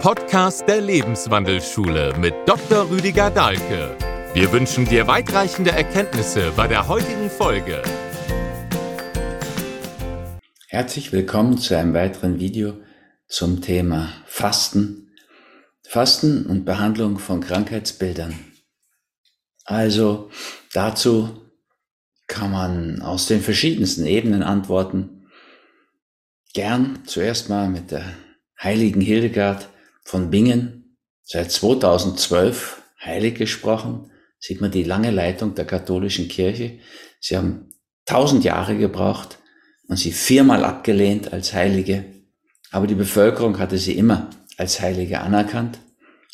Podcast der Lebenswandelschule mit Dr. Rüdiger Dahlke. Wir wünschen dir weitreichende Erkenntnisse bei der heutigen Folge. Herzlich willkommen zu einem weiteren Video zum Thema Fasten. Fasten und Behandlung von Krankheitsbildern. Also dazu kann man aus den verschiedensten Ebenen antworten. Gern zuerst mal mit der heiligen Hildegard von Bingen, seit 2012 heilig gesprochen. Sieht man die lange Leitung der katholischen Kirche. Sie haben tausend Jahre gebraucht und sie viermal abgelehnt als Heilige. Aber die Bevölkerung hatte sie immer als Heilige anerkannt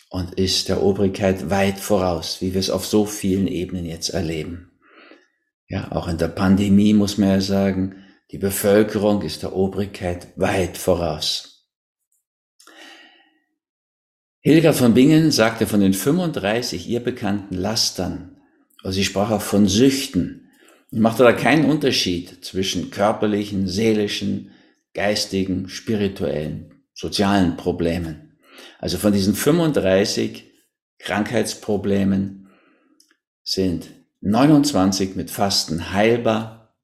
und ist der Obrigkeit weit voraus, wie wir es auf so vielen Ebenen jetzt erleben. Ja, auch in der Pandemie muss man ja sagen, die Bevölkerung ist der Obrigkeit weit voraus. Hildegard von Bingen sagte von den 35 ihr bekannten Lastern, also sie sprach auch von Süchten und machte da keinen Unterschied zwischen körperlichen, seelischen, geistigen, spirituellen, sozialen Problemen. Also von diesen 35 Krankheitsproblemen sind 29 mit Fasten heilbar,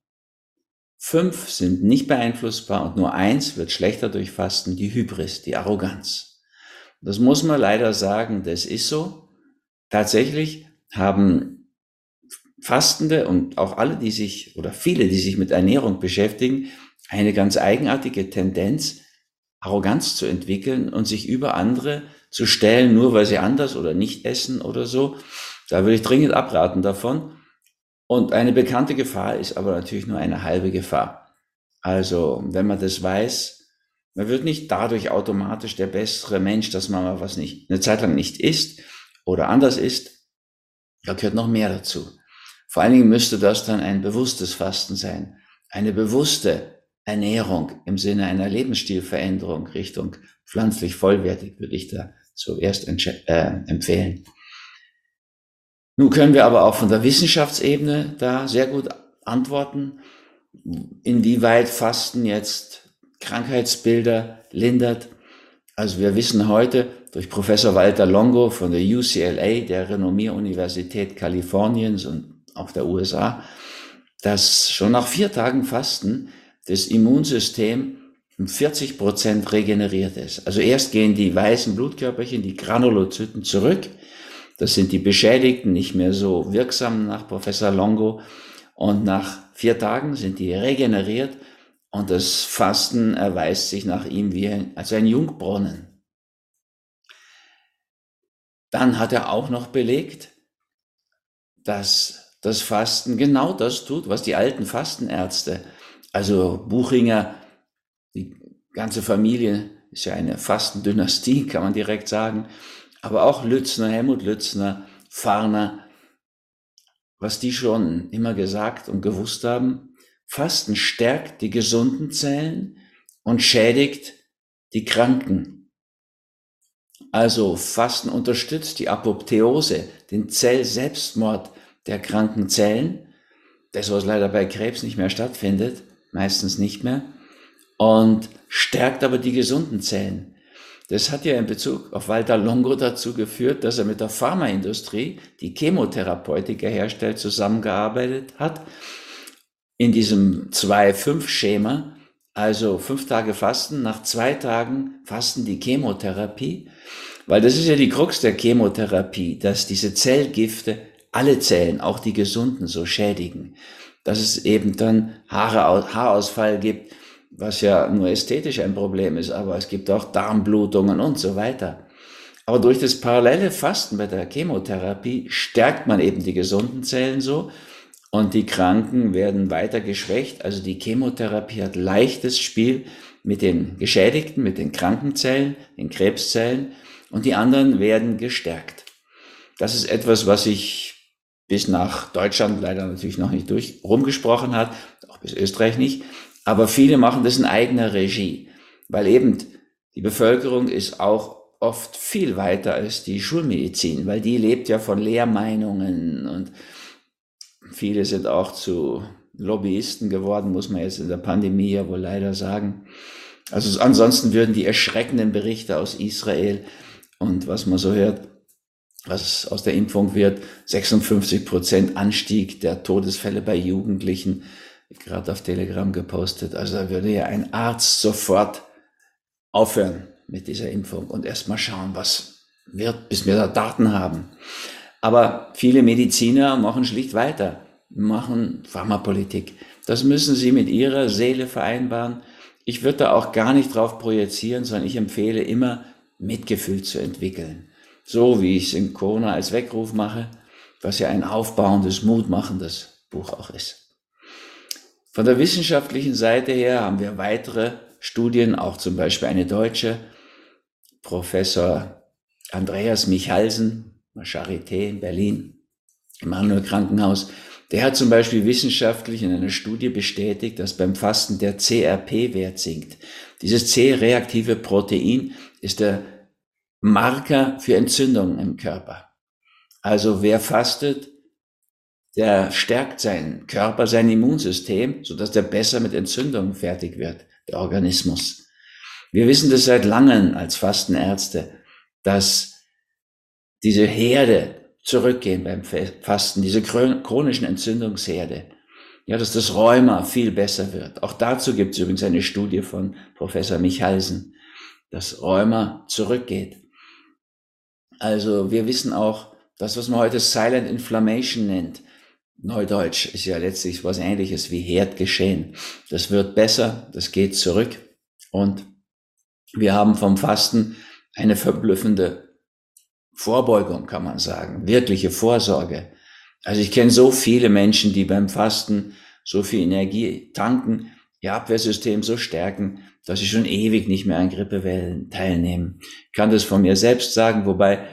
fünf sind nicht beeinflussbar und nur eins wird schlechter durch Fasten, die Hybris, die Arroganz. Das muss man leider sagen, das ist so. Tatsächlich haben Fastende und auch alle, die sich oder viele, die sich mit Ernährung beschäftigen, eine ganz eigenartige Tendenz, Arroganz zu entwickeln und sich über andere zu stellen, nur weil sie anders oder nicht essen oder so. Da würde ich dringend abraten davon. Und eine bekannte Gefahr ist aber natürlich nur eine halbe Gefahr. Also, wenn man das weiß, man wird nicht dadurch automatisch der bessere Mensch, dass man mal was nicht, eine Zeit lang nicht isst oder anders isst. Da gehört noch mehr dazu. Vor allen Dingen müsste das dann ein bewusstes Fasten sein. Eine bewusste Ernährung im Sinne einer Lebensstilveränderung Richtung pflanzlich vollwertig würde ich da zuerst äh, empfehlen. Nun können wir aber auch von der Wissenschaftsebene da sehr gut antworten, inwieweit Fasten jetzt Krankheitsbilder lindert. Also wir wissen heute durch Professor Walter Longo von der UCLA, der Renommier-Universität Kaliforniens und auch der USA, dass schon nach vier Tagen Fasten das Immunsystem um 40 Prozent regeneriert ist. Also erst gehen die weißen Blutkörperchen, die Granulozyten zurück, das sind die Beschädigten, nicht mehr so wirksam nach Professor Longo. Und nach vier Tagen sind die regeneriert und das Fasten erweist sich nach ihm wie ein, als ein Jungbrunnen. Dann hat er auch noch belegt, dass das Fasten genau das tut, was die alten Fastenärzte, also Buchinger, die ganze Familie ist ja eine Fastendynastie, kann man direkt sagen, aber auch Lützner, Helmut Lützner, Farner, was die schon immer gesagt und gewusst haben, Fasten stärkt die gesunden Zellen und schädigt die Kranken. Also Fasten unterstützt die Apoptheose, den Zellselbstmord der kranken Zellen, das was leider bei Krebs nicht mehr stattfindet, meistens nicht mehr, und stärkt aber die gesunden Zellen. Das hat ja in Bezug auf Walter Longo dazu geführt, dass er mit der Pharmaindustrie, die Chemotherapeutika herstellt, zusammengearbeitet hat. In diesem 2-5-Schema, also fünf Tage Fasten, nach zwei Tagen Fasten die Chemotherapie. Weil das ist ja die Krux der Chemotherapie, dass diese Zellgifte alle Zellen, auch die gesunden, so schädigen. Dass es eben dann Haare, Haarausfall gibt, was ja nur ästhetisch ein Problem ist, aber es gibt auch Darmblutungen und so weiter. Aber durch das parallele Fasten bei der Chemotherapie stärkt man eben die gesunden Zellen so und die Kranken werden weiter geschwächt. Also die Chemotherapie hat leichtes Spiel mit den Geschädigten, mit den Krankenzellen, den Krebszellen und die anderen werden gestärkt. Das ist etwas, was sich bis nach Deutschland leider natürlich noch nicht durch rumgesprochen hat, auch bis Österreich nicht. Aber viele machen das in eigener Regie, weil eben die Bevölkerung ist auch oft viel weiter als die Schulmedizin, weil die lebt ja von Lehrmeinungen und viele sind auch zu Lobbyisten geworden, muss man jetzt in der Pandemie ja wohl leider sagen. Also ansonsten würden die erschreckenden Berichte aus Israel und was man so hört, was aus der Impfung wird, 56 Prozent Anstieg der Todesfälle bei Jugendlichen, gerade auf Telegram gepostet. Also da würde ja ein Arzt sofort aufhören mit dieser Impfung und erstmal schauen, was wird, bis wir da Daten haben. Aber viele Mediziner machen schlicht weiter, machen Pharmapolitik. Das müssen sie mit ihrer Seele vereinbaren. Ich würde da auch gar nicht drauf projizieren, sondern ich empfehle immer, Mitgefühl zu entwickeln. So wie ich es in Corona als Weckruf mache, was ja ein aufbauendes, mutmachendes Buch auch ist. Von der wissenschaftlichen Seite her haben wir weitere Studien, auch zum Beispiel eine deutsche, Professor Andreas Michalsen, Charité in Berlin, Emanuel Krankenhaus, der hat zum Beispiel wissenschaftlich in einer Studie bestätigt, dass beim Fasten der CRP-Wert sinkt. Dieses C-reaktive Protein ist der Marker für Entzündungen im Körper. Also wer fastet, der stärkt seinen Körper, sein Immunsystem, sodass der besser mit Entzündungen fertig wird, der Organismus. Wir wissen das seit langem als Fastenärzte, dass diese Herde zurückgehen beim Fasten, diese chronischen Entzündungsherde. Ja, dass das Rheuma viel besser wird. Auch dazu gibt es übrigens eine Studie von Professor Michalsen, dass Rheuma zurückgeht. Also wir wissen auch, das, was man heute Silent Inflammation nennt, Neudeutsch ist ja letztlich was ähnliches wie Herdgeschehen. Das wird besser, das geht zurück und wir haben vom Fasten eine verblüffende Vorbeugung, kann man sagen, wirkliche Vorsorge. Also ich kenne so viele Menschen, die beim Fasten so viel Energie tanken, ihr Abwehrsystem so stärken, dass sie schon ewig nicht mehr an Grippewellen teilnehmen. Ich kann das von mir selbst sagen, wobei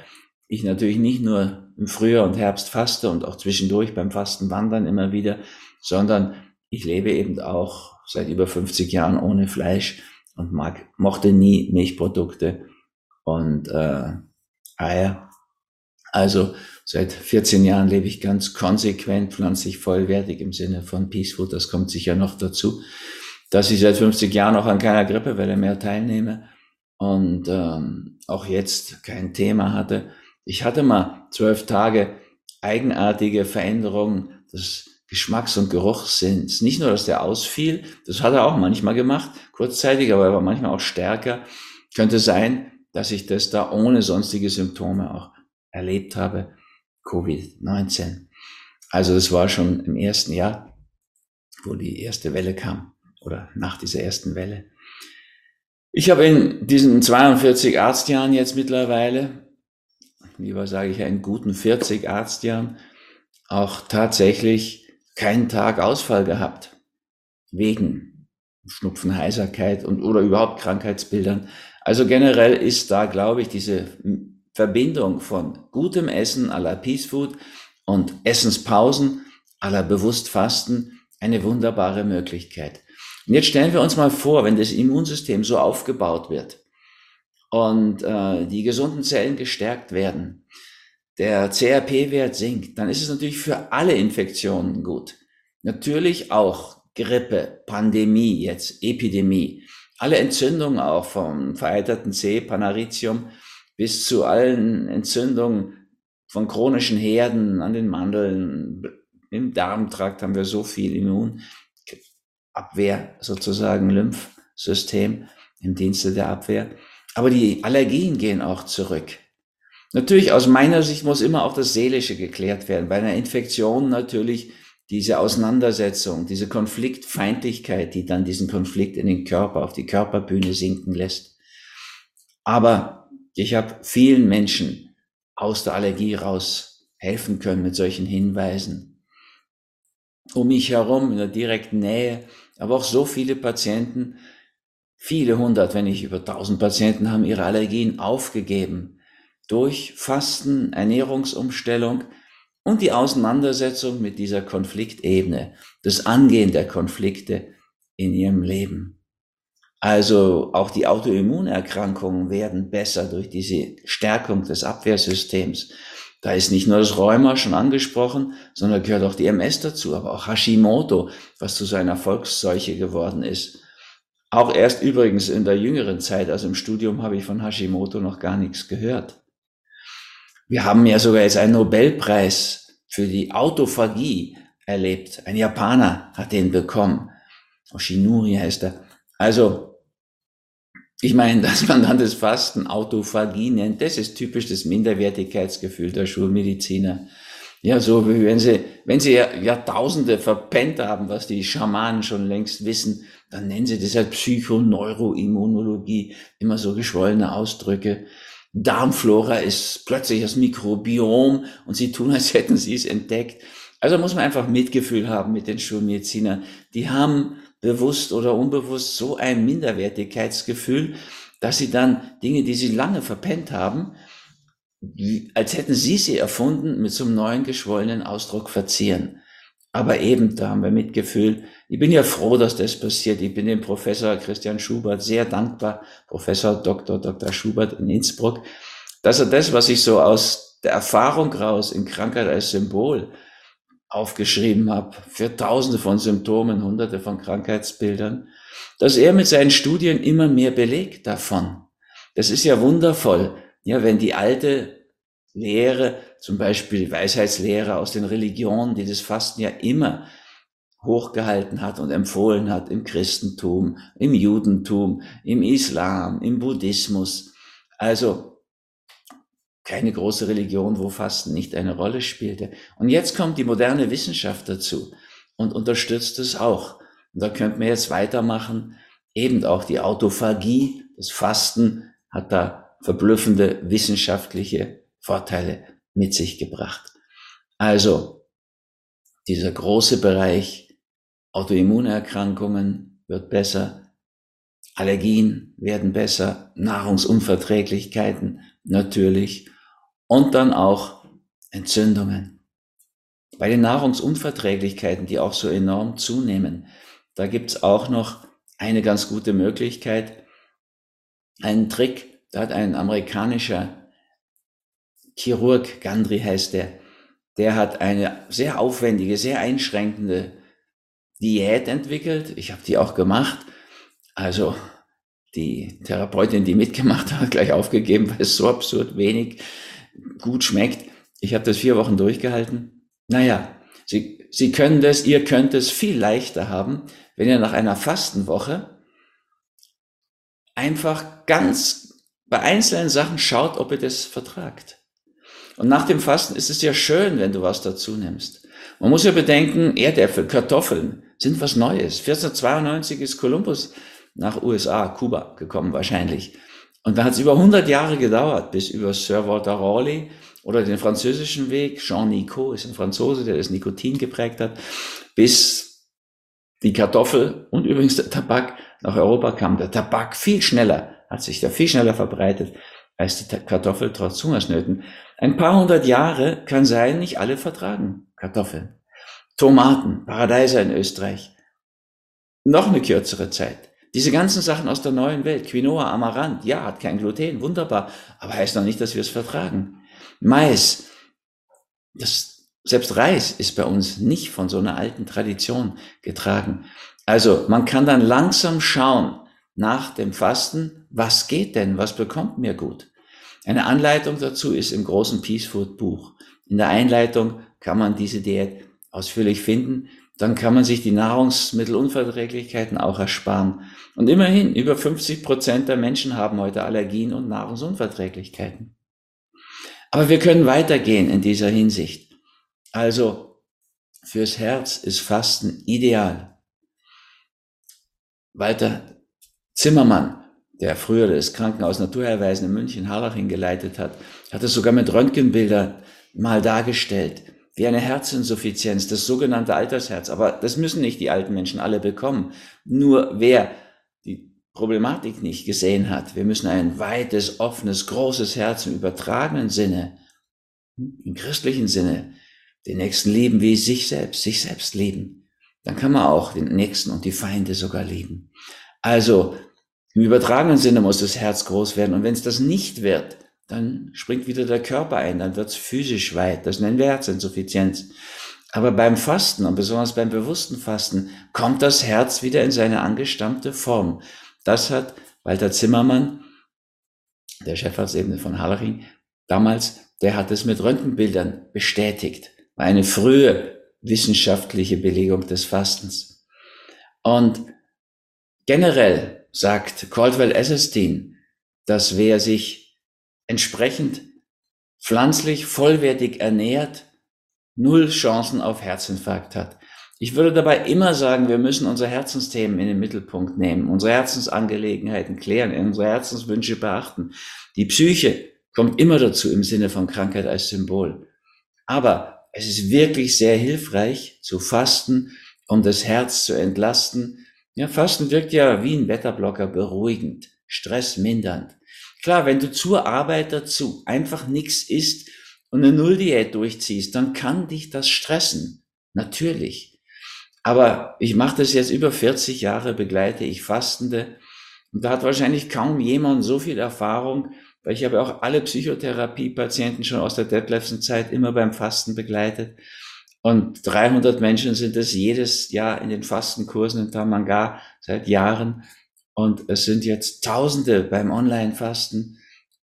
ich natürlich nicht nur im Frühjahr und Herbst faste und auch zwischendurch beim Fasten wandern immer wieder, sondern ich lebe eben auch seit über 50 Jahren ohne Fleisch und mag, mochte nie Milchprodukte und äh, Eier. Also seit 14 Jahren lebe ich ganz konsequent pflanzlich vollwertig im Sinne von Peace Food. Das kommt sicher noch dazu, dass ich seit 50 Jahren auch an keiner Grippewelle mehr teilnehme und ähm, auch jetzt kein Thema hatte. Ich hatte mal zwölf Tage eigenartige Veränderungen des Geschmacks- und Geruchssinns. Nicht nur, dass der ausfiel, das hat er auch manchmal gemacht, kurzzeitig, aber er war manchmal auch stärker. Könnte sein, dass ich das da ohne sonstige Symptome auch erlebt habe, Covid-19. Also das war schon im ersten Jahr, wo die erste Welle kam oder nach dieser ersten Welle. Ich habe in diesen 42 Arztjahren jetzt mittlerweile, lieber sage ich in guten 40 Arztjahren, auch tatsächlich keinen Tag Ausfall gehabt. Wegen Schnupfen, Heiserkeit und oder überhaupt Krankheitsbildern. Also generell ist da, glaube ich, diese Verbindung von gutem Essen à la Peace Food und Essenspausen à la Bewusstfasten eine wunderbare Möglichkeit. Und jetzt stellen wir uns mal vor, wenn das Immunsystem so aufgebaut wird und äh, die gesunden Zellen gestärkt werden, der CRP-Wert sinkt, dann ist es natürlich für alle Infektionen gut. Natürlich auch Grippe, Pandemie, jetzt Epidemie alle Entzündungen auch vom vereiterten C, Panaritium, bis zu allen Entzündungen von chronischen Herden an den Mandeln, im Darmtrakt haben wir so viel Immunabwehr, sozusagen Lymphsystem im Dienste der Abwehr. Aber die Allergien gehen auch zurück. Natürlich, aus meiner Sicht muss immer auch das Seelische geklärt werden. Bei einer Infektion natürlich diese Auseinandersetzung, diese Konfliktfeindlichkeit, die dann diesen Konflikt in den Körper, auf die Körperbühne sinken lässt. Aber ich habe vielen Menschen aus der Allergie raus helfen können mit solchen Hinweisen. Um mich herum, in der direkten Nähe, aber auch so viele Patienten, viele hundert, wenn nicht über tausend Patienten haben ihre Allergien aufgegeben. Durch Fasten, Ernährungsumstellung, und die Auseinandersetzung mit dieser Konfliktebene, das Angehen der Konflikte in ihrem Leben. Also auch die Autoimmunerkrankungen werden besser durch diese Stärkung des Abwehrsystems. Da ist nicht nur das Rheuma schon angesprochen, sondern gehört auch die MS dazu, aber auch Hashimoto, was zu so einer Volksseuche geworden ist. Auch erst übrigens in der jüngeren Zeit, also im Studium habe ich von Hashimoto noch gar nichts gehört. Wir haben ja sogar jetzt einen Nobelpreis für die Autophagie erlebt. Ein Japaner hat den bekommen. Oshinuri heißt er. Also, ich meine, dass man dann das Fasten Autophagie nennt, das ist typisch das Minderwertigkeitsgefühl der Schulmediziner. Ja, so wie wenn sie, wenn sie Jahrtausende verpennt haben, was die Schamanen schon längst wissen, dann nennen sie das halt Psychoneuroimmunologie, immer so geschwollene Ausdrücke. Darmflora ist plötzlich das Mikrobiom und sie tun, als hätten sie es entdeckt. Also muss man einfach Mitgefühl haben mit den Schulmedizinern. Die haben bewusst oder unbewusst so ein Minderwertigkeitsgefühl, dass sie dann Dinge, die sie lange verpennt haben, als hätten sie sie erfunden, mit so einem neuen geschwollenen Ausdruck verzieren. Aber eben, da haben wir Mitgefühl. Ich bin ja froh, dass das passiert. Ich bin dem Professor Christian Schubert sehr dankbar, Professor Dr. Dr. Schubert in Innsbruck, dass er das, was ich so aus der Erfahrung raus in Krankheit als Symbol aufgeschrieben habe, für tausende von Symptomen, hunderte von Krankheitsbildern, dass er mit seinen Studien immer mehr belegt davon. Das ist ja wundervoll. Ja, wenn die alte Lehre, zum Beispiel die Weisheitslehre aus den Religionen, die das Fasten ja immer hochgehalten hat und empfohlen hat im Christentum, im Judentum, im Islam, im Buddhismus. Also keine große Religion, wo Fasten nicht eine Rolle spielte. Und jetzt kommt die moderne Wissenschaft dazu und unterstützt es auch. Und da könnte man jetzt weitermachen. Eben auch die Autophagie, das Fasten hat da verblüffende wissenschaftliche Vorteile mit sich gebracht. Also, dieser große Bereich Autoimmunerkrankungen wird besser, Allergien werden besser, Nahrungsunverträglichkeiten natürlich und dann auch Entzündungen. Bei den Nahrungsunverträglichkeiten, die auch so enorm zunehmen, da gibt's auch noch eine ganz gute Möglichkeit, einen Trick, da hat ein amerikanischer Chirurg, Gandri heißt der, der hat eine sehr aufwendige, sehr einschränkende Diät entwickelt. Ich habe die auch gemacht. Also die Therapeutin, die mitgemacht hat, gleich aufgegeben, weil es so absurd wenig gut schmeckt. Ich habe das vier Wochen durchgehalten. Naja, Sie, Sie können das, ihr könnt es viel leichter haben, wenn ihr nach einer Fastenwoche einfach ganz bei einzelnen Sachen schaut, ob ihr das vertragt. Und nach dem Fasten ist es ja schön, wenn du was dazu nimmst. Man muss ja bedenken, Erdäpfel, Kartoffeln sind was Neues. 1492 ist Kolumbus nach USA, Kuba gekommen wahrscheinlich. Und da hat es über 100 Jahre gedauert, bis über Sir Walter Raleigh oder den französischen Weg, Jean Nicot ist ein Franzose, der das Nikotin geprägt hat, bis die Kartoffel und übrigens der Tabak nach Europa kam. Der Tabak viel schneller hat sich da viel schneller verbreitet als die Kartoffel trotz Hungersnöten. Ein paar hundert Jahre kann sein, nicht alle vertragen Kartoffeln. Tomaten, Paradeiser in Österreich. Noch eine kürzere Zeit. Diese ganzen Sachen aus der neuen Welt, Quinoa, Amaranth, ja, hat kein Gluten, wunderbar, aber heißt noch nicht, dass wir es vertragen. Mais, das, selbst Reis ist bei uns nicht von so einer alten Tradition getragen. Also man kann dann langsam schauen, nach dem Fasten, was geht denn, was bekommt mir gut? Eine Anleitung dazu ist im großen Peace Food Buch. In der Einleitung kann man diese Diät ausführlich finden. Dann kann man sich die Nahrungsmittelunverträglichkeiten auch ersparen. Und immerhin, über 50 Prozent der Menschen haben heute Allergien und Nahrungsunverträglichkeiten. Aber wir können weitergehen in dieser Hinsicht. Also, fürs Herz ist Fasten ideal. Walter Zimmermann, der früher das Krankenhaus Naturheilweisen in München Harlaching geleitet hat, hat es sogar mit Röntgenbildern mal dargestellt, wie eine Herzinsuffizienz, das sogenannte Altersherz. Aber das müssen nicht die alten Menschen alle bekommen. Nur wer die Problematik nicht gesehen hat, wir müssen ein weites, offenes, großes Herz im übertragenen Sinne, im christlichen Sinne, den Nächsten lieben wie sich selbst, sich selbst lieben. Dann kann man auch den Nächsten und die Feinde sogar lieben. Also im übertragenen Sinne muss das Herz groß werden. Und wenn es das nicht wird, dann springt wieder der Körper ein, dann wird es physisch weit. Das nennen wir Herzinsuffizienz. Aber beim Fasten und besonders beim bewussten Fasten kommt das Herz wieder in seine angestammte Form. Das hat Walter Zimmermann, der Chefarztebene von Hallering, damals, der hat es mit Röntgenbildern bestätigt. War eine frühe wissenschaftliche Belegung des Fastens. Und generell sagt Caldwell Esselstyn, dass wer sich entsprechend pflanzlich vollwertig ernährt, null Chancen auf Herzinfarkt hat. Ich würde dabei immer sagen, wir müssen unsere Herzensthemen in den Mittelpunkt nehmen, unsere Herzensangelegenheiten klären, unsere Herzenswünsche beachten. Die Psyche kommt immer dazu im Sinne von Krankheit als Symbol. Aber es ist wirklich sehr hilfreich zu fasten, um das Herz zu entlasten. Ja, Fasten wirkt ja wie ein Wetterblocker beruhigend, stressmindernd. Klar, wenn du zur Arbeit dazu einfach nichts isst und eine Nulldiät durchziehst, dann kann dich das stressen. Natürlich. Aber ich mache das jetzt über 40 Jahre, begleite ich Fastende. Und da hat wahrscheinlich kaum jemand so viel Erfahrung, weil ich habe auch alle Psychotherapie-Patienten schon aus der Detlefsen-Zeit immer beim Fasten begleitet. Und 300 Menschen sind es jedes Jahr in den Fastenkursen in Tamanga seit Jahren. Und es sind jetzt Tausende beim Online-Fasten,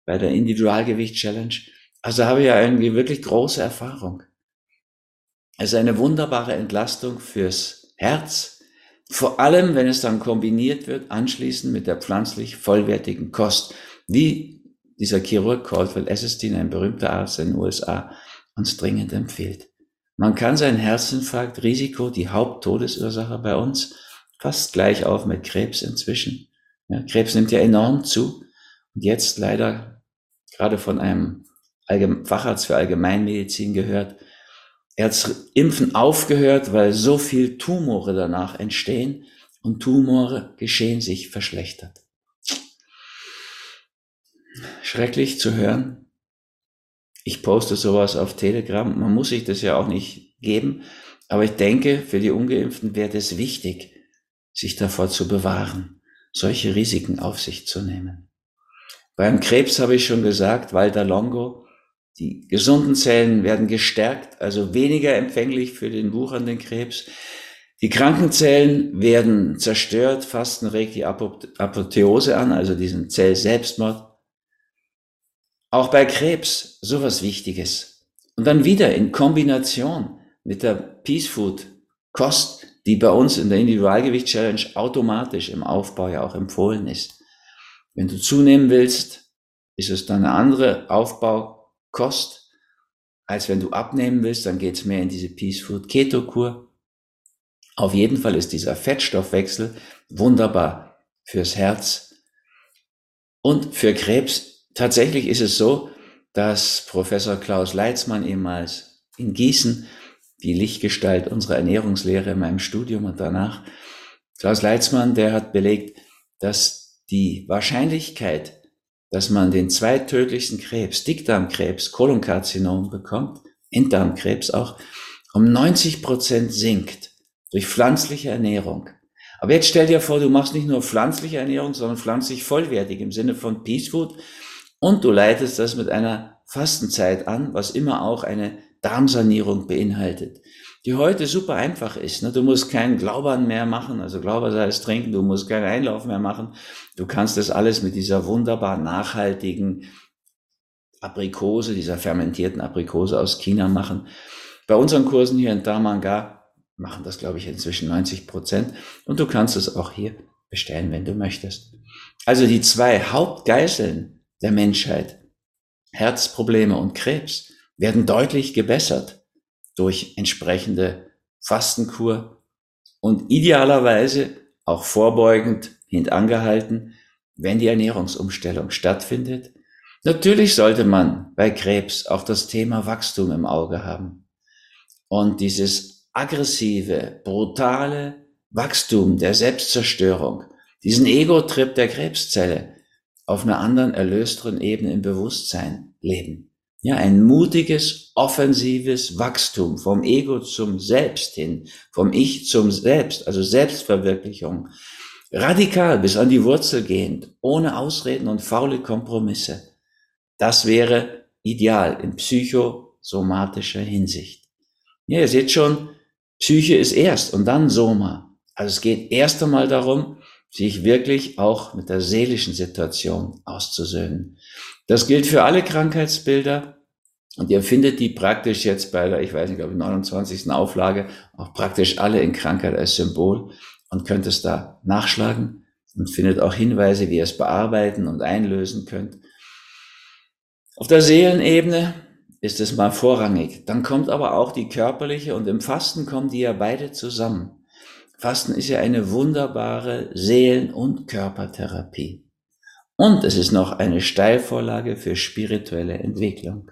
bei der Individualgewicht-Challenge. Also habe ich ja irgendwie wirklich große Erfahrung. Es ist eine wunderbare Entlastung fürs Herz, vor allem wenn es dann kombiniert wird, anschließend mit der pflanzlich vollwertigen Kost, wie dieser Chirurg Caldwell Esselstyn, ein berühmter Arzt in den USA, uns dringend empfiehlt. Man kann sein Herzinfarktrisiko, die Haupttodesursache bei uns, fast gleich auf mit Krebs inzwischen. Ja, Krebs nimmt ja enorm zu und jetzt leider gerade von einem Facharzt für Allgemeinmedizin gehört, er hat Impfen aufgehört, weil so viel Tumore danach entstehen und Tumore geschehen sich verschlechtert. Schrecklich zu hören. Ich poste sowas auf Telegram. Man muss sich das ja auch nicht geben. Aber ich denke, für die Ungeimpften wäre es wichtig, sich davor zu bewahren, solche Risiken auf sich zu nehmen. Beim Krebs habe ich schon gesagt, Walter Longo, die gesunden Zellen werden gestärkt, also weniger empfänglich für den wuchernden Krebs. Die kranken Zellen werden zerstört. Fasten regt die Apotheose an, also diesen Zellselbstmord. Auch bei Krebs sowas Wichtiges. Und dann wieder in Kombination mit der Peace Food Kost, die bei uns in der Individualgewicht Challenge automatisch im Aufbau ja auch empfohlen ist. Wenn du zunehmen willst, ist es dann eine andere Aufbau Kost, als wenn du abnehmen willst, dann geht's mehr in diese Peace Food Keto Kur. Auf jeden Fall ist dieser Fettstoffwechsel wunderbar fürs Herz und für Krebs. Tatsächlich ist es so, dass Professor Klaus Leitzmann ehemals in Gießen die Lichtgestalt unserer Ernährungslehre in meinem Studium und danach, Klaus Leitzmann, der hat belegt, dass die Wahrscheinlichkeit, dass man den zweittödlichsten Krebs, Dickdarmkrebs, Kolonkarzinom bekommt, Enddarmkrebs auch, um 90 Prozent sinkt durch pflanzliche Ernährung. Aber jetzt stell dir vor, du machst nicht nur pflanzliche Ernährung, sondern pflanzlich vollwertig im Sinne von Peace Food und du leitest das mit einer Fastenzeit an, was immer auch eine Darmsanierung beinhaltet die heute super einfach ist. Ne? Du musst keinen Glaubern mehr machen, also Glaubersalz trinken, du musst keinen Einlauf mehr machen. Du kannst das alles mit dieser wunderbar nachhaltigen Aprikose, dieser fermentierten Aprikose aus China machen. Bei unseren Kursen hier in Damanga machen das, glaube ich, inzwischen 90 Prozent. Und du kannst es auch hier bestellen, wenn du möchtest. Also die zwei Hauptgeißeln der Menschheit, Herzprobleme und Krebs, werden deutlich gebessert durch entsprechende Fastenkur und idealerweise auch vorbeugend hintangehalten, wenn die Ernährungsumstellung stattfindet. Natürlich sollte man bei Krebs auch das Thema Wachstum im Auge haben. Und dieses aggressive, brutale Wachstum der Selbstzerstörung, diesen Ego-Trip der Krebszelle auf einer anderen, erlösteren Ebene im Bewusstsein leben. Ja, ein mutiges, offensives Wachstum vom Ego zum Selbst hin, vom Ich zum Selbst, also Selbstverwirklichung. Radikal bis an die Wurzel gehend, ohne Ausreden und faule Kompromisse. Das wäre ideal in psychosomatischer Hinsicht. Ja, ihr seht schon, Psyche ist erst und dann Soma. Also es geht erst einmal darum, sich wirklich auch mit der seelischen Situation auszusöhnen. Das gilt für alle Krankheitsbilder und ihr findet die praktisch jetzt bei der, ich weiß nicht, glaube ich, 29. Auflage auch praktisch alle in Krankheit als Symbol und könnt es da nachschlagen und findet auch Hinweise, wie ihr es bearbeiten und einlösen könnt. Auf der Seelenebene ist es mal vorrangig. Dann kommt aber auch die körperliche und im Fasten kommen die ja beide zusammen. Fasten ist ja eine wunderbare Seelen- und Körpertherapie. Und es ist noch eine Steilvorlage für spirituelle Entwicklung.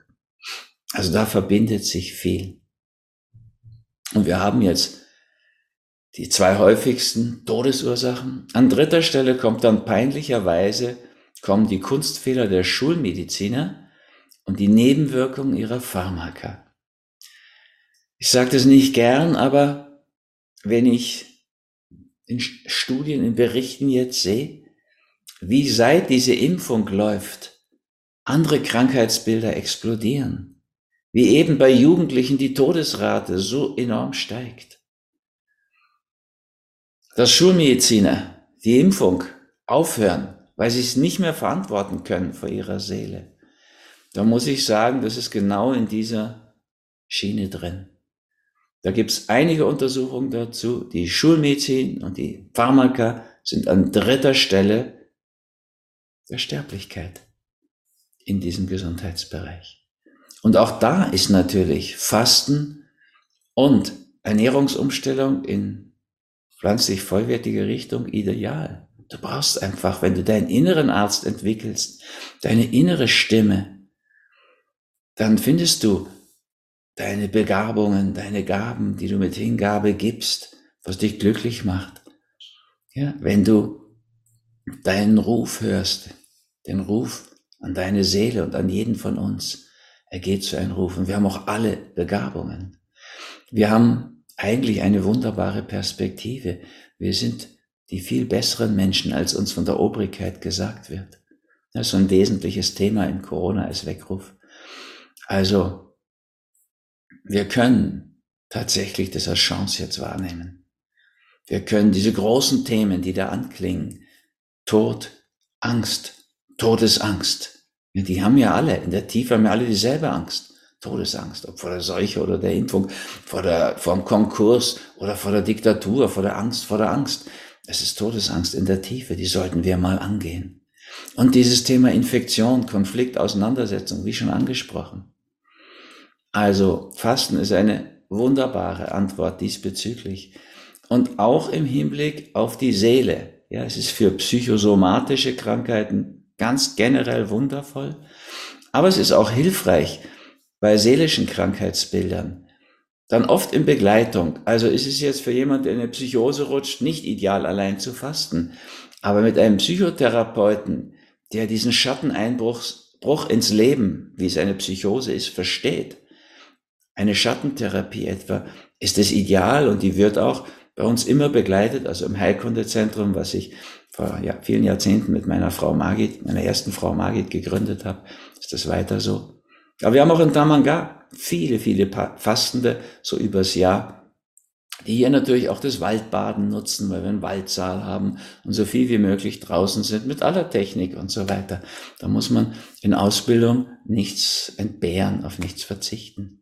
Also da verbindet sich viel. Und wir haben jetzt die zwei häufigsten Todesursachen. An dritter Stelle kommt dann peinlicherweise kommen die Kunstfehler der Schulmediziner und die Nebenwirkungen ihrer Pharmaka. Ich sage das nicht gern, aber wenn ich in Studien, in Berichten jetzt sehe, wie seit diese Impfung läuft, andere Krankheitsbilder explodieren, wie eben bei Jugendlichen die Todesrate so enorm steigt. Dass Schulmediziner die Impfung aufhören, weil sie es nicht mehr verantworten können vor ihrer Seele, da muss ich sagen, das ist genau in dieser Schiene drin. Da gibt es einige Untersuchungen dazu. Die Schulmedizin und die Pharmaka sind an dritter Stelle der Sterblichkeit in diesem Gesundheitsbereich. Und auch da ist natürlich Fasten und Ernährungsumstellung in pflanzlich vollwertige Richtung ideal. Du brauchst einfach, wenn du deinen inneren Arzt entwickelst, deine innere Stimme, dann findest du deine Begabungen, deine Gaben, die du mit Hingabe gibst, was dich glücklich macht. Ja, wenn du deinen Ruf hörst, den Ruf an deine Seele und an jeden von uns. Er geht zu einem Ruf und wir haben auch alle Begabungen. Wir haben eigentlich eine wunderbare Perspektive. Wir sind die viel besseren Menschen, als uns von der Obrigkeit gesagt wird. Das ist so ein wesentliches Thema in Corona als Weckruf. Also, wir können tatsächlich das als Chance jetzt wahrnehmen. Wir können diese großen Themen, die da anklingen, Tod, Angst, Todesangst. Die haben ja alle, in der Tiefe haben ja alle dieselbe Angst. Todesangst, ob vor der Seuche oder der Impfung, vor, der, vor dem Konkurs oder vor der Diktatur, vor der Angst, vor der Angst. Es ist Todesangst in der Tiefe, die sollten wir mal angehen. Und dieses Thema Infektion, Konflikt, Auseinandersetzung, wie schon angesprochen. Also Fasten ist eine wunderbare Antwort diesbezüglich. Und auch im Hinblick auf die Seele. Ja, es ist für psychosomatische Krankheiten ganz generell wundervoll, aber es ist auch hilfreich bei seelischen Krankheitsbildern. Dann oft in Begleitung. Also ist es jetzt für jemand, der in eine Psychose rutscht, nicht ideal allein zu fasten. Aber mit einem Psychotherapeuten, der diesen Schatteneinbruch Bruch ins Leben, wie es eine Psychose ist, versteht, eine Schattentherapie etwa, ist das ideal und die wird auch bei uns immer begleitet, also im Heilkundezentrum, was ich vor ja, vielen Jahrzehnten mit meiner Frau Margit, meiner ersten Frau Margit gegründet habe, ist das weiter so. Aber wir haben auch in Tamanga viele, viele Fastende, so übers Jahr, die hier natürlich auch das Waldbaden nutzen, weil wir einen Waldsaal haben und so viel wie möglich draußen sind mit aller Technik und so weiter. Da muss man in Ausbildung nichts entbehren, auf nichts verzichten.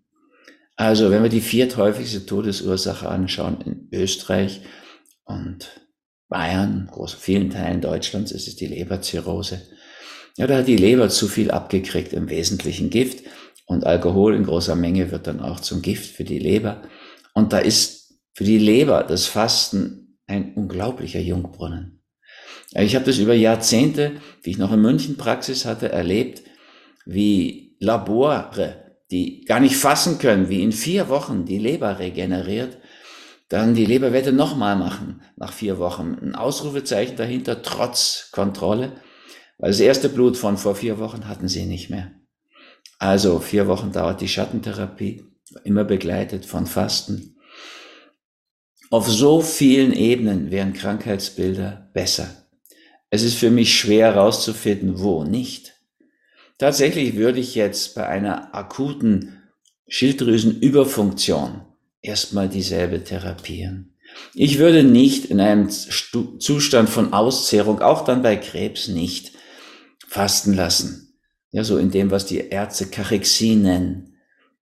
Also, wenn wir die vierthäufigste Todesursache anschauen in Österreich und Bayern, groß, vielen Teilen Deutschlands ist es die Leberzirrhose. Ja, da hat die Leber zu viel abgekriegt, im Wesentlichen Gift. Und Alkohol in großer Menge wird dann auch zum Gift für die Leber. Und da ist für die Leber das Fasten ein unglaublicher Jungbrunnen. Ich habe das über Jahrzehnte, wie ich noch in München Praxis hatte, erlebt, wie Labore, die gar nicht fassen können, wie in vier Wochen die Leber regeneriert dann die Leberwette nochmal machen nach vier Wochen. Ein Ausrufezeichen dahinter, trotz Kontrolle, weil das erste Blut von vor vier Wochen hatten sie nicht mehr. Also vier Wochen dauert die Schattentherapie, immer begleitet von Fasten. Auf so vielen Ebenen wären Krankheitsbilder besser. Es ist für mich schwer herauszufinden, wo nicht. Tatsächlich würde ich jetzt bei einer akuten Schilddrüsenüberfunktion erstmal dieselbe therapieren. Ich würde nicht in einem Zustand von Auszehrung, auch dann bei Krebs nicht, fasten lassen. Ja, so in dem, was die Ärzte Kachexie nennen.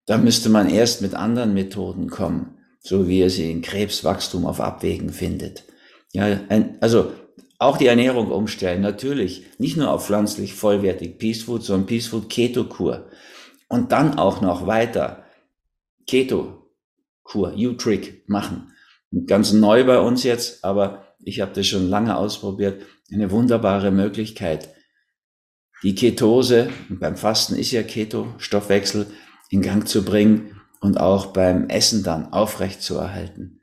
Da müsste man erst mit anderen Methoden kommen, so wie ihr sie in Krebswachstum auf Abwägen findet. Ja, ein, also auch die Ernährung umstellen, natürlich. Nicht nur auf pflanzlich vollwertig Peace Food, sondern Peace Food Keto-Kur. Und dann auch noch weiter Keto-Kur, U-Trick machen. Ganz neu bei uns jetzt, aber ich habe das schon lange ausprobiert. Eine wunderbare Möglichkeit, die Ketose, beim Fasten ist ja Keto, Stoffwechsel, in Gang zu bringen und auch beim Essen dann aufrecht zu erhalten.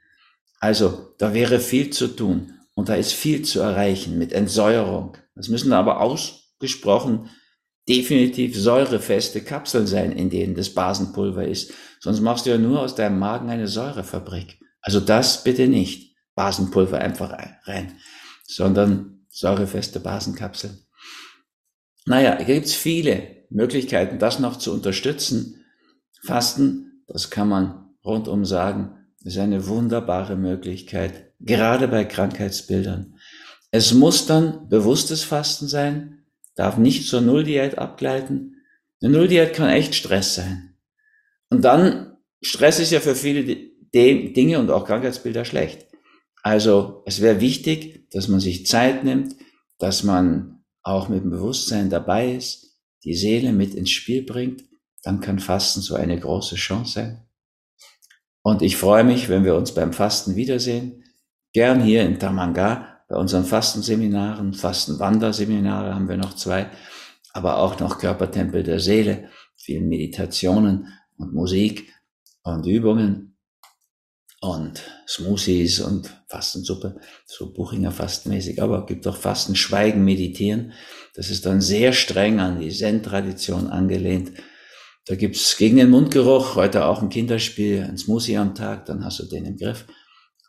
Also, da wäre viel zu tun und da ist viel zu erreichen mit Entsäuerung. Das müssen aber ausgesprochen definitiv säurefeste Kapseln sein, in denen das Basenpulver ist. Sonst machst du ja nur aus deinem Magen eine Säurefabrik. Also das bitte nicht. Basenpulver einfach rein, sondern säurefeste Basenkapseln. Naja, hier gibt's viele Möglichkeiten, das noch zu unterstützen. Fasten, das kann man rundum sagen, ist eine wunderbare Möglichkeit, gerade bei Krankheitsbildern. Es muss dann bewusstes Fasten sein, darf nicht zur Nulldiät abgleiten. Eine Nulldiät kann echt Stress sein. Und dann, Stress ist ja für viele Dinge und auch Krankheitsbilder schlecht. Also es wäre wichtig, dass man sich Zeit nimmt, dass man auch mit dem Bewusstsein dabei ist, die Seele mit ins Spiel bringt, dann kann Fasten so eine große Chance sein. Und ich freue mich, wenn wir uns beim Fasten wiedersehen. Gern hier in Tamanga bei unseren Fastenseminaren, Fastenwanderseminare haben wir noch zwei, aber auch noch Körpertempel der Seele, vielen Meditationen und Musik und Übungen und Smoothies und Fastensuppe, so Buchinger Fastenmäßig, aber gibt auch Fasten, Schweigen, Meditieren. Das ist dann sehr streng an die Zen-Tradition angelehnt da gibt's gegen den Mundgeruch heute auch ein Kinderspiel, ein Smoothie am Tag, dann hast du den im Griff.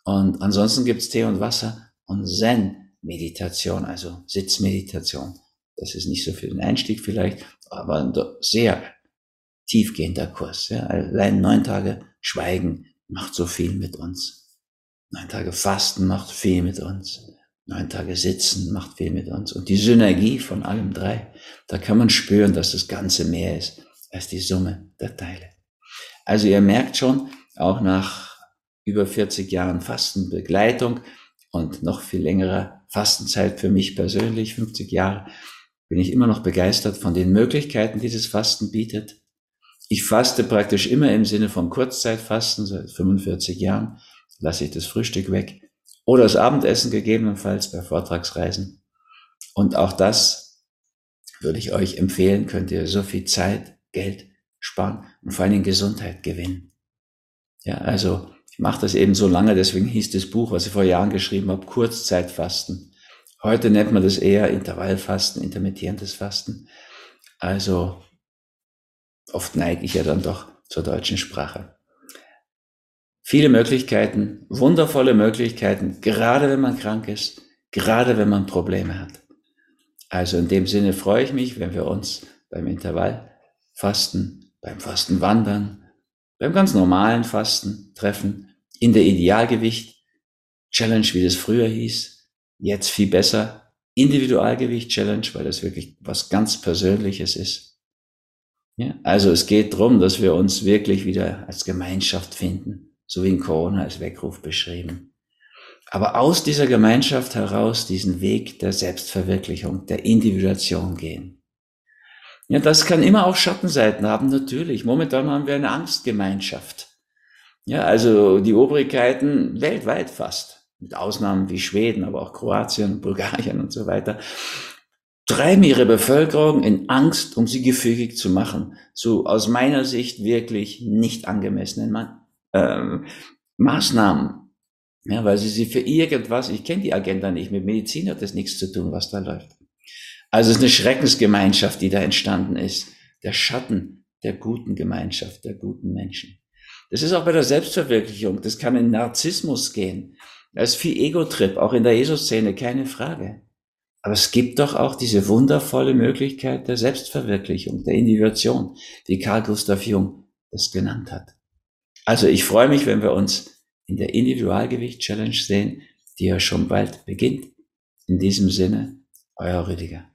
Und ansonsten gibt's Tee und Wasser und Zen-Meditation, also Sitzmeditation. Das ist nicht so für den Einstieg vielleicht, aber ein sehr tiefgehender Kurs. Ja. Allein neun Tage Schweigen macht so viel mit uns. Neun Tage Fasten macht viel mit uns. Neun Tage Sitzen macht viel mit uns. Und die Synergie von allem drei, da kann man spüren, dass das Ganze mehr ist als die Summe der Teile. Also ihr merkt schon, auch nach über 40 Jahren Fastenbegleitung und noch viel längerer Fastenzeit für mich persönlich, 50 Jahre, bin ich immer noch begeistert von den Möglichkeiten, die das Fasten bietet. Ich faste praktisch immer im Sinne von Kurzzeitfasten, seit 45 Jahren lasse ich das Frühstück weg oder das Abendessen gegebenenfalls bei Vortragsreisen. Und auch das würde ich euch empfehlen, könnt ihr so viel Zeit Geld sparen und vor allem Gesundheit gewinnen. Ja, also ich mache das eben so lange, deswegen hieß das Buch, was ich vor Jahren geschrieben habe, Kurzzeitfasten. Heute nennt man das eher Intervallfasten, intermittierendes Fasten. Also oft neige ich ja dann doch zur deutschen Sprache. Viele Möglichkeiten, wundervolle Möglichkeiten, gerade wenn man krank ist, gerade wenn man Probleme hat. Also in dem Sinne freue ich mich, wenn wir uns beim Intervall Fasten, beim Fasten wandern, beim ganz normalen Fasten treffen, in der Idealgewicht Challenge, wie das früher hieß, jetzt viel besser, Individualgewicht Challenge, weil das wirklich was ganz Persönliches ist. Ja, also es geht darum, dass wir uns wirklich wieder als Gemeinschaft finden, so wie in Corona als Weckruf beschrieben. Aber aus dieser Gemeinschaft heraus diesen Weg der Selbstverwirklichung, der Individuation gehen. Ja, das kann immer auch Schattenseiten haben, natürlich. Momentan haben wir eine Angstgemeinschaft. Ja, also die Obrigkeiten weltweit fast, mit Ausnahmen wie Schweden, aber auch Kroatien, Bulgarien und so weiter, treiben ihre Bevölkerung in Angst, um sie gefügig zu machen. So aus meiner Sicht wirklich nicht angemessenen äh, Maßnahmen. Ja, weil sie sie für irgendwas, ich kenne die Agenda nicht, mit Medizin hat das nichts zu tun, was da läuft. Also es ist eine Schreckensgemeinschaft, die da entstanden ist. Der Schatten der guten Gemeinschaft, der guten Menschen. Das ist auch bei der Selbstverwirklichung. Das kann in Narzissmus gehen. Da ist viel Ego-Trip, auch in der Jesus-Szene, keine Frage. Aber es gibt doch auch diese wundervolle Möglichkeit der Selbstverwirklichung, der Individuation, wie Carl Gustav Jung das genannt hat. Also ich freue mich, wenn wir uns in der Individualgewicht-Challenge sehen, die ja schon bald beginnt. In diesem Sinne, euer Rüdiger.